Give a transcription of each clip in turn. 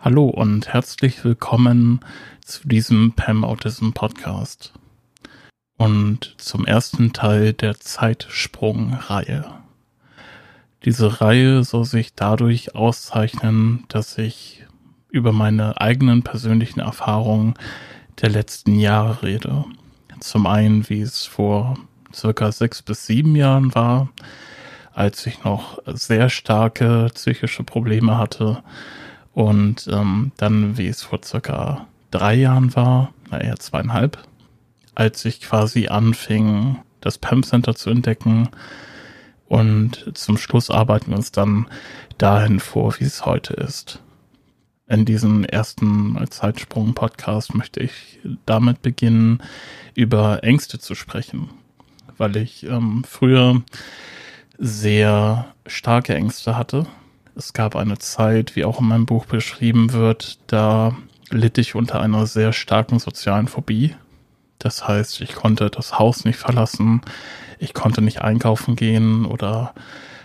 Hallo und herzlich willkommen zu diesem PAM Autism Podcast und zum ersten Teil der Zeitsprung-Reihe. Diese Reihe soll sich dadurch auszeichnen, dass ich über meine eigenen persönlichen Erfahrungen der letzten Jahre rede. Zum einen, wie es vor circa sechs bis sieben Jahren war, als ich noch sehr starke psychische Probleme hatte und ähm, dann, wie es vor circa drei Jahren war, na eher zweieinhalb, als ich quasi anfing, das PAM Center zu entdecken. Und zum Schluss arbeiten wir uns dann dahin vor, wie es heute ist. In diesem ersten Zeitsprung-Podcast möchte ich damit beginnen, über Ängste zu sprechen, weil ich ähm, früher sehr starke Ängste hatte es gab eine Zeit, wie auch in meinem Buch beschrieben wird, da litt ich unter einer sehr starken sozialen Phobie. Das heißt, ich konnte das Haus nicht verlassen, ich konnte nicht einkaufen gehen oder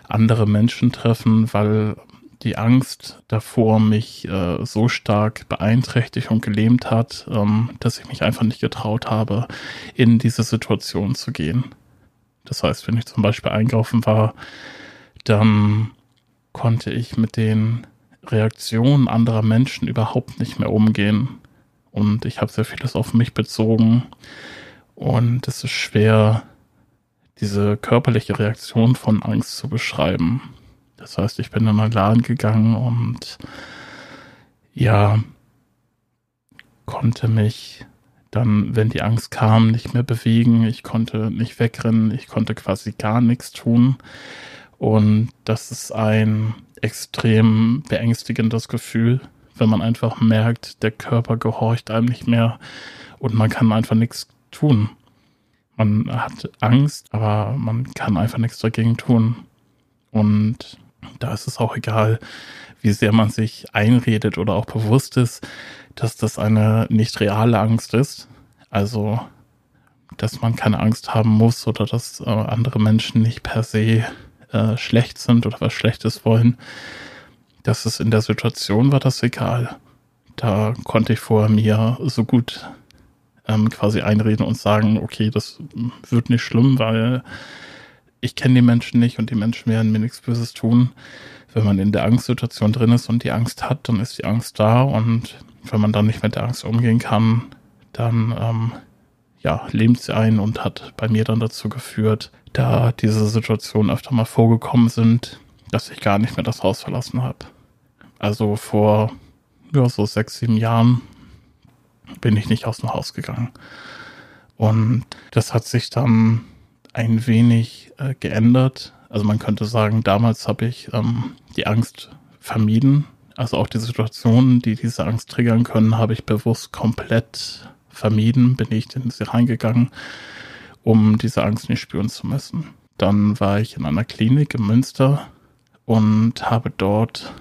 andere Menschen treffen, weil die Angst davor mich äh, so stark beeinträchtigt und gelähmt hat, ähm, dass ich mich einfach nicht getraut habe, in diese Situation zu gehen. Das heißt, wenn ich zum Beispiel einkaufen war, dann konnte ich mit den Reaktionen anderer Menschen überhaupt nicht mehr umgehen. Und ich habe sehr vieles auf mich bezogen. Und es ist schwer, diese körperliche Reaktion von Angst zu beschreiben. Das heißt, ich bin in einen Laden gegangen und ja, konnte mich dann, wenn die Angst kam, nicht mehr bewegen. Ich konnte nicht wegrennen. Ich konnte quasi gar nichts tun. Und das ist ein extrem beängstigendes Gefühl, wenn man einfach merkt, der Körper gehorcht einem nicht mehr und man kann einfach nichts tun. Man hat Angst, aber man kann einfach nichts dagegen tun. Und da ist es auch egal, wie sehr man sich einredet oder auch bewusst ist, dass das eine nicht reale Angst ist. Also, dass man keine Angst haben muss oder dass äh, andere Menschen nicht per se äh, schlecht sind oder was Schlechtes wollen, das ist in der Situation war das egal. Da konnte ich vor mir so gut ähm, quasi einreden und sagen, okay, das wird nicht schlimm, weil ich kenne die Menschen nicht und die Menschen werden mir nichts Böses tun. Wenn man in der Angstsituation drin ist und die Angst hat, dann ist die Angst da und wenn man dann nicht mit der Angst umgehen kann, dann ähm, ja, lähmt sie ein und hat bei mir dann dazu geführt, da diese Situationen öfter mal vorgekommen sind, dass ich gar nicht mehr das Haus verlassen habe. Also vor ja, so sechs, sieben Jahren bin ich nicht aus dem Haus gegangen. Und das hat sich dann ein wenig äh, geändert. Also man könnte sagen, damals habe ich ähm, die Angst vermieden. Also auch die Situationen, die diese Angst triggern können, habe ich bewusst komplett vermieden, bin ich in sie reingegangen um diese Angst nicht spüren zu müssen. Dann war ich in einer Klinik in Münster und habe dort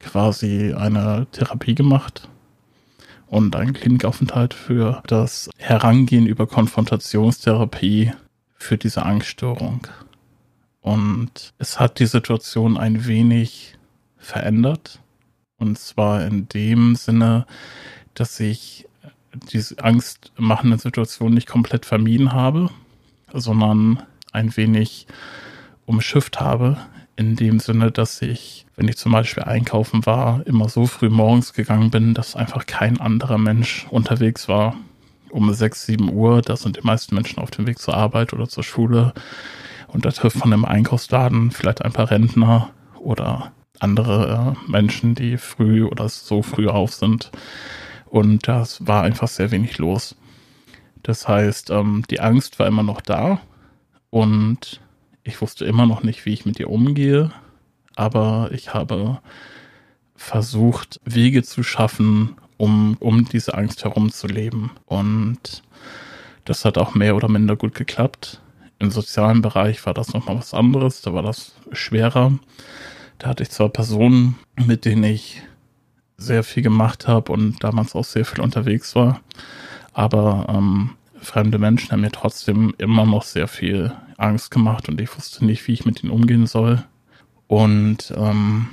quasi eine Therapie gemacht und einen Klinikaufenthalt für das Herangehen über Konfrontationstherapie für diese Angststörung. Und es hat die Situation ein wenig verändert. Und zwar in dem Sinne, dass ich diese angstmachende Situation nicht komplett vermieden habe, sondern ein wenig umschifft habe. In dem Sinne, dass ich, wenn ich zum Beispiel einkaufen war, immer so früh morgens gegangen bin, dass einfach kein anderer Mensch unterwegs war. Um 6, 7 Uhr, da sind die meisten Menschen auf dem Weg zur Arbeit oder zur Schule. Und da trifft man im Einkaufsladen vielleicht ein paar Rentner oder andere äh, Menschen, die früh oder so früh auf sind. Und das war einfach sehr wenig los. Das heißt, ähm, die Angst war immer noch da und ich wusste immer noch nicht, wie ich mit ihr umgehe, aber ich habe versucht, Wege zu schaffen, um, um diese Angst herumzuleben. Und das hat auch mehr oder minder gut geklappt. Im sozialen Bereich war das nochmal was anderes, da war das schwerer. Da hatte ich zwar Personen, mit denen ich sehr viel gemacht habe und damals auch sehr viel unterwegs war, aber ähm, fremde Menschen haben mir trotzdem immer noch sehr viel Angst gemacht und ich wusste nicht, wie ich mit ihnen umgehen soll. Und ähm,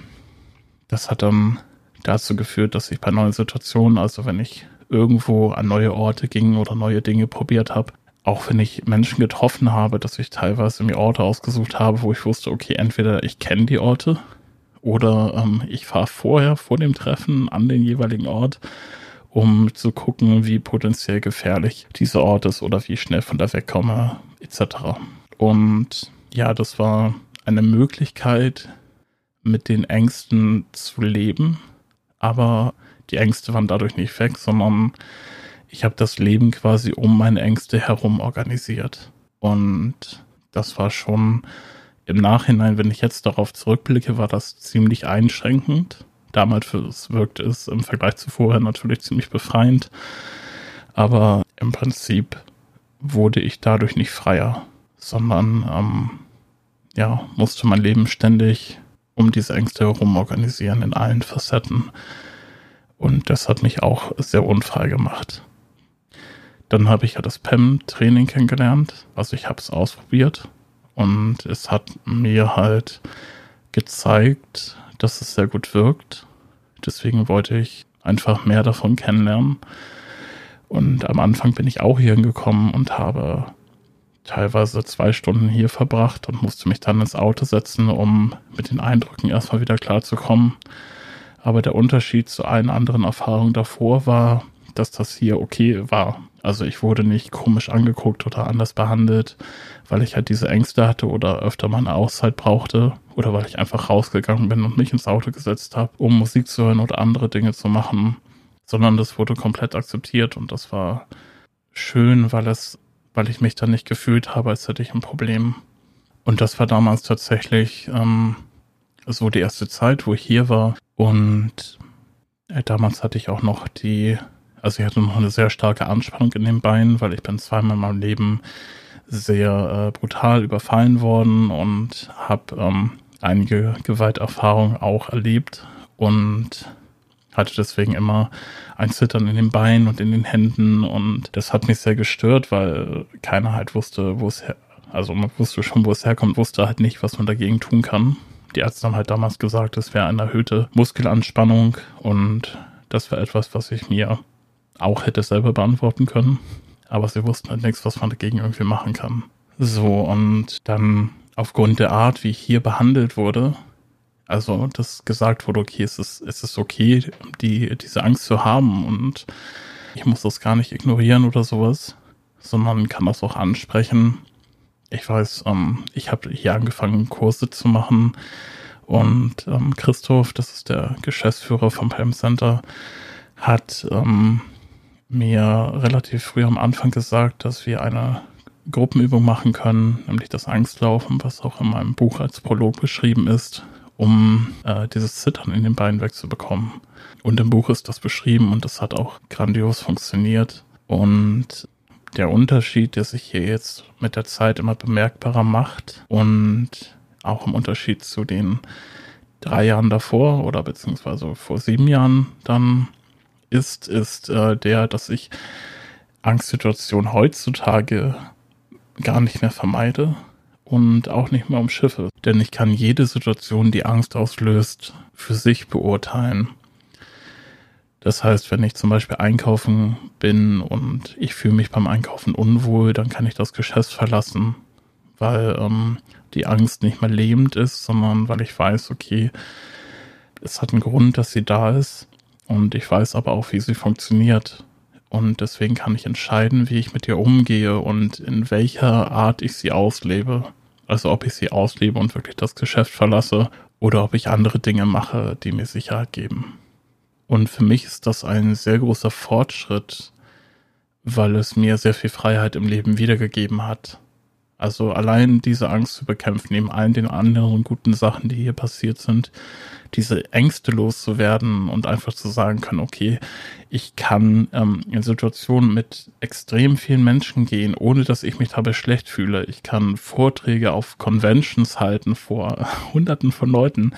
das hat dann dazu geführt, dass ich bei neuen Situationen, also wenn ich irgendwo an neue Orte ging oder neue Dinge probiert habe, auch wenn ich Menschen getroffen habe, dass ich teilweise mir Orte ausgesucht habe, wo ich wusste, okay, entweder ich kenne die Orte oder ähm, ich fahre vorher vor dem Treffen an den jeweiligen Ort, um zu gucken, wie potenziell gefährlich dieser Ort ist oder wie schnell von da wegkomme, etc. Und ja, das war eine Möglichkeit, mit den Ängsten zu leben, aber die Ängste waren dadurch nicht weg, sondern ich habe das Leben quasi um meine Ängste herum organisiert. Und das war schon im Nachhinein, wenn ich jetzt darauf zurückblicke, war das ziemlich einschränkend. Damals wirkte es im Vergleich zu vorher natürlich ziemlich befreiend. Aber im Prinzip wurde ich dadurch nicht freier, sondern ähm, ja, musste mein Leben ständig um diese Ängste herum organisieren in allen Facetten. Und das hat mich auch sehr unfrei gemacht. Dann habe ich ja das PEM-Training kennengelernt. Also ich habe es ausprobiert und es hat mir halt gezeigt, dass es sehr gut wirkt. Deswegen wollte ich einfach mehr davon kennenlernen. Und am Anfang bin ich auch hier hingekommen und habe teilweise zwei Stunden hier verbracht und musste mich dann ins Auto setzen, um mit den Eindrücken erstmal wieder klarzukommen. Aber der Unterschied zu allen anderen Erfahrungen davor war, dass das hier okay war. Also ich wurde nicht komisch angeguckt oder anders behandelt, weil ich halt diese Ängste hatte oder öfter mal eine Auszeit brauchte oder weil ich einfach rausgegangen bin und mich ins Auto gesetzt habe, um Musik zu hören oder andere Dinge zu machen, sondern das wurde komplett akzeptiert und das war schön, weil es weil ich mich dann nicht gefühlt habe, als hätte ich ein Problem. Und das war damals tatsächlich ähm, so die erste Zeit, wo ich hier war. Und äh, damals hatte ich auch noch die, also ich hatte noch eine sehr starke Anspannung in den Beinen, weil ich bin zweimal in meinem Leben sehr äh, brutal überfallen worden und habe ähm, einige Gewalterfahrungen auch erlebt und hatte deswegen immer ein Zittern in den Beinen und in den Händen und das hat mich sehr gestört, weil keiner halt wusste, wo es her, also man wusste schon, wo es herkommt, wusste halt nicht, was man dagegen tun kann. Die Ärzte haben halt damals gesagt, es wäre eine erhöhte Muskelanspannung und das war etwas, was ich mir auch hätte selber beantworten können. Aber sie wussten halt nichts, was man dagegen irgendwie machen kann. So, und dann aufgrund der Art, wie ich hier behandelt wurde, also, dass gesagt wurde, okay, es ist, es ist okay, die, diese Angst zu haben und ich muss das gar nicht ignorieren oder sowas, sondern kann das auch ansprechen. Ich weiß, ähm, ich habe hier angefangen, Kurse zu machen und ähm, Christoph, das ist der Geschäftsführer vom Palm Center, hat ähm, mir relativ früh am Anfang gesagt, dass wir eine Gruppenübung machen können, nämlich das Angstlaufen, was auch in meinem Buch als Prolog beschrieben ist um äh, dieses Zittern in den Beinen wegzubekommen. Und im Buch ist das beschrieben und das hat auch grandios funktioniert. Und der Unterschied, der sich hier jetzt mit der Zeit immer bemerkbarer macht und auch im Unterschied zu den drei Jahren davor oder beziehungsweise vor sieben Jahren dann ist, ist äh, der, dass ich Angstsituationen heutzutage gar nicht mehr vermeide, und auch nicht mehr um Schiffe, denn ich kann jede Situation, die Angst auslöst, für sich beurteilen. Das heißt, wenn ich zum Beispiel einkaufen bin und ich fühle mich beim Einkaufen unwohl, dann kann ich das Geschäft verlassen, weil ähm, die Angst nicht mehr lebend ist, sondern weil ich weiß, okay, es hat einen Grund, dass sie da ist und ich weiß aber auch, wie sie funktioniert. Und deswegen kann ich entscheiden, wie ich mit ihr umgehe und in welcher Art ich sie auslebe. Also ob ich sie auslebe und wirklich das Geschäft verlasse oder ob ich andere Dinge mache, die mir Sicherheit geben. Und für mich ist das ein sehr großer Fortschritt, weil es mir sehr viel Freiheit im Leben wiedergegeben hat. Also allein diese Angst zu bekämpfen, neben allen den anderen guten Sachen, die hier passiert sind, diese Ängste loszuwerden und einfach zu sagen können, okay, ich kann ähm, in Situationen mit extrem vielen Menschen gehen, ohne dass ich mich dabei schlecht fühle. Ich kann Vorträge auf Conventions halten vor Hunderten von Leuten,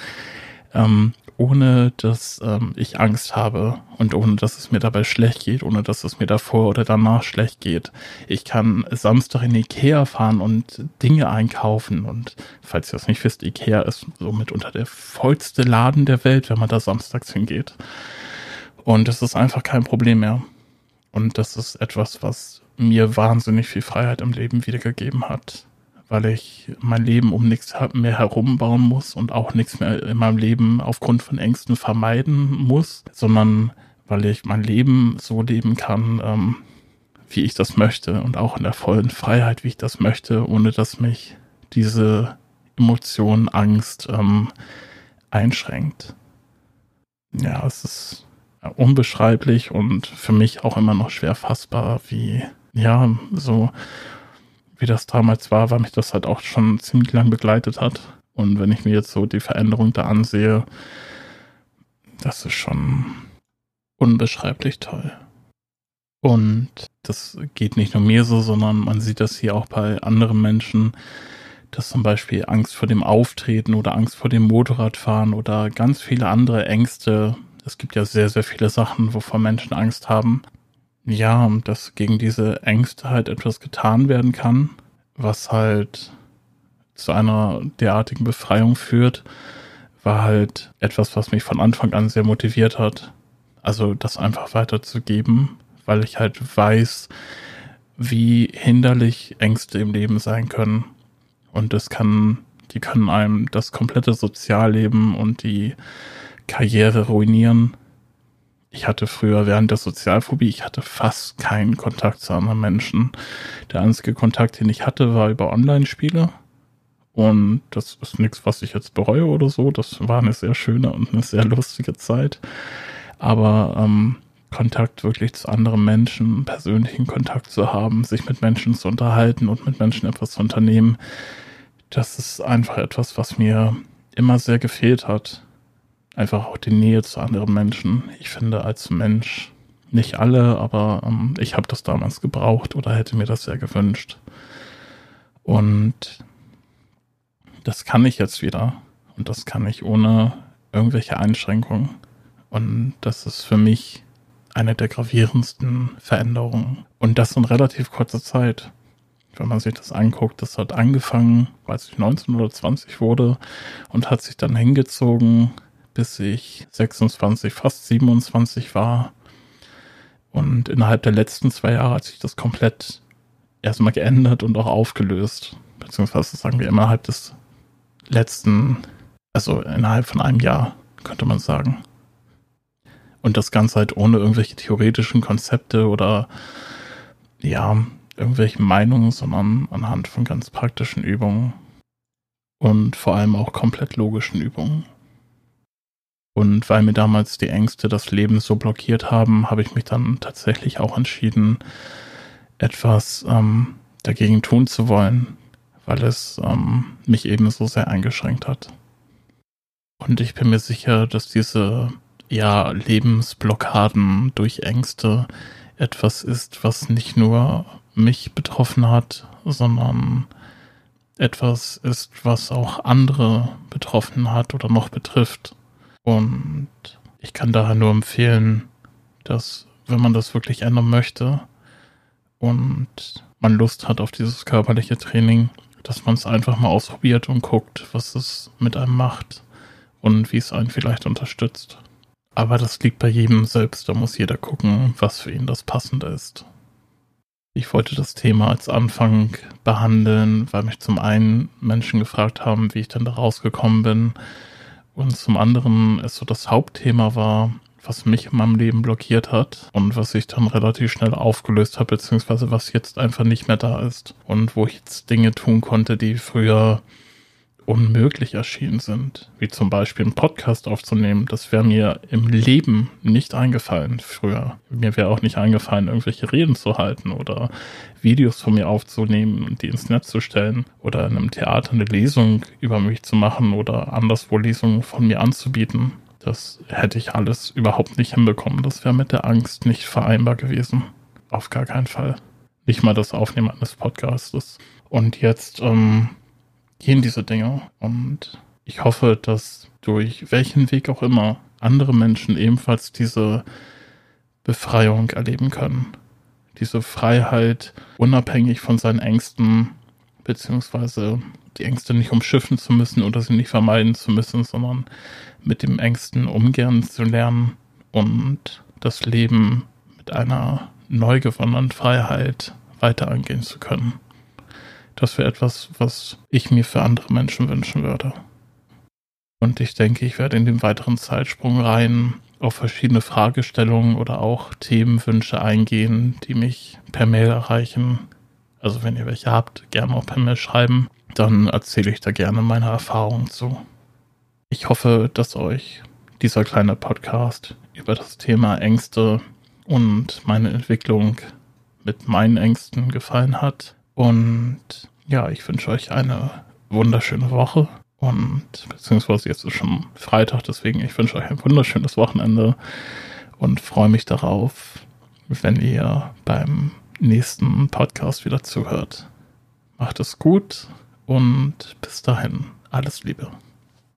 ähm, ohne dass ähm, ich Angst habe und ohne dass es mir dabei schlecht geht, ohne dass es mir davor oder danach schlecht geht. Ich kann Samstag in Ikea fahren und Dinge einkaufen und falls ihr das nicht wisst, Ikea ist somit unter der vollste Laden der Welt, wenn man da samstags hingeht. Und es ist einfach kein Problem mehr. Und das ist etwas, was mir wahnsinnig viel Freiheit im Leben wiedergegeben hat weil ich mein Leben um nichts mehr herumbauen muss und auch nichts mehr in meinem Leben aufgrund von Ängsten vermeiden muss, sondern weil ich mein Leben so leben kann, ähm, wie ich das möchte und auch in der vollen Freiheit, wie ich das möchte, ohne dass mich diese Emotion, Angst ähm, einschränkt. Ja, es ist unbeschreiblich und für mich auch immer noch schwer fassbar, wie, ja, so wie das damals war, weil mich das halt auch schon ziemlich lang begleitet hat. Und wenn ich mir jetzt so die Veränderung da ansehe, das ist schon unbeschreiblich toll. Und das geht nicht nur mir so, sondern man sieht das hier auch bei anderen Menschen, dass zum Beispiel Angst vor dem Auftreten oder Angst vor dem Motorradfahren oder ganz viele andere Ängste. Es gibt ja sehr, sehr viele Sachen, wovor Menschen Angst haben, ja, dass gegen diese Ängste halt etwas getan werden kann, was halt zu einer derartigen Befreiung führt, war halt etwas, was mich von Anfang an sehr motiviert hat. Also das einfach weiterzugeben, weil ich halt weiß, wie hinderlich Ängste im Leben sein können. Und das kann, die können einem das komplette Sozialleben und die Karriere ruinieren ich hatte früher während der Sozialphobie, ich hatte fast keinen Kontakt zu anderen Menschen. Der einzige Kontakt, den ich hatte, war über Online-Spiele. Und das ist nichts, was ich jetzt bereue oder so. Das war eine sehr schöne und eine sehr lustige Zeit. Aber ähm, Kontakt wirklich zu anderen Menschen, persönlichen Kontakt zu haben, sich mit Menschen zu unterhalten und mit Menschen etwas zu unternehmen, das ist einfach etwas, was mir immer sehr gefehlt hat einfach auch die Nähe zu anderen Menschen. Ich finde als Mensch, nicht alle, aber ähm, ich habe das damals gebraucht oder hätte mir das sehr gewünscht. Und das kann ich jetzt wieder. Und das kann ich ohne irgendwelche Einschränkungen. Und das ist für mich eine der gravierendsten Veränderungen. Und das in relativ kurzer Zeit. Wenn man sich das anguckt, das hat angefangen, als ich 19 oder 20 wurde und hat sich dann hingezogen bis ich 26, fast 27 war. Und innerhalb der letzten zwei Jahre hat sich das komplett erstmal geändert und auch aufgelöst. Beziehungsweise sagen wir innerhalb des letzten, also innerhalb von einem Jahr, könnte man sagen. Und das Ganze halt ohne irgendwelche theoretischen Konzepte oder ja, irgendwelche Meinungen, sondern anhand von ganz praktischen Übungen. Und vor allem auch komplett logischen Übungen. Und weil mir damals die Ängste das Leben so blockiert haben, habe ich mich dann tatsächlich auch entschieden, etwas ähm, dagegen tun zu wollen, weil es ähm, mich eben so sehr eingeschränkt hat. Und ich bin mir sicher, dass diese ja, Lebensblockaden durch Ängste etwas ist, was nicht nur mich betroffen hat, sondern etwas ist, was auch andere betroffen hat oder noch betrifft. Und ich kann daher nur empfehlen, dass wenn man das wirklich ändern möchte und man Lust hat auf dieses körperliche Training, dass man es einfach mal ausprobiert und guckt, was es mit einem macht und wie es einen vielleicht unterstützt. Aber das liegt bei jedem selbst, da muss jeder gucken, was für ihn das Passende ist. Ich wollte das Thema als Anfang behandeln, weil mich zum einen Menschen gefragt haben, wie ich denn da rausgekommen bin, und zum anderen es so das Hauptthema war, was mich in meinem Leben blockiert hat und was ich dann relativ schnell aufgelöst habe, beziehungsweise was jetzt einfach nicht mehr da ist und wo ich jetzt Dinge tun konnte, die früher unmöglich erschienen sind, wie zum Beispiel einen Podcast aufzunehmen. Das wäre mir im Leben nicht eingefallen früher. Mir wäre auch nicht eingefallen, irgendwelche Reden zu halten oder Videos von mir aufzunehmen und die ins Netz zu stellen oder in einem Theater eine Lesung über mich zu machen oder anderswo Lesungen von mir anzubieten. Das hätte ich alles überhaupt nicht hinbekommen. Das wäre mit der Angst nicht vereinbar gewesen. Auf gar keinen Fall. Nicht mal das Aufnehmen eines Podcasts. Und jetzt ähm, gehen diese Dinge. Und ich hoffe, dass durch welchen Weg auch immer andere Menschen ebenfalls diese Befreiung erleben können. Diese Freiheit, unabhängig von seinen Ängsten, beziehungsweise die Ängste nicht umschiffen zu müssen oder sie nicht vermeiden zu müssen, sondern mit dem Ängsten umgehen zu lernen und das Leben mit einer neu gewonnenen Freiheit weiter angehen zu können. Das wäre etwas, was ich mir für andere Menschen wünschen würde. Und ich denke, ich werde in dem weiteren Zeitsprung rein auf verschiedene Fragestellungen oder auch Themenwünsche eingehen, die mich per Mail erreichen. Also wenn ihr welche habt, gerne auch per Mail schreiben. Dann erzähle ich da gerne meine Erfahrungen zu. Ich hoffe, dass euch dieser kleine Podcast über das Thema Ängste und meine Entwicklung mit meinen Ängsten gefallen hat. Und ja, ich wünsche euch eine wunderschöne Woche und beziehungsweise jetzt ist schon Freitag, deswegen ich wünsche euch ein wunderschönes Wochenende und freue mich darauf, wenn ihr beim nächsten Podcast wieder zuhört. Macht es gut und bis dahin alles Liebe.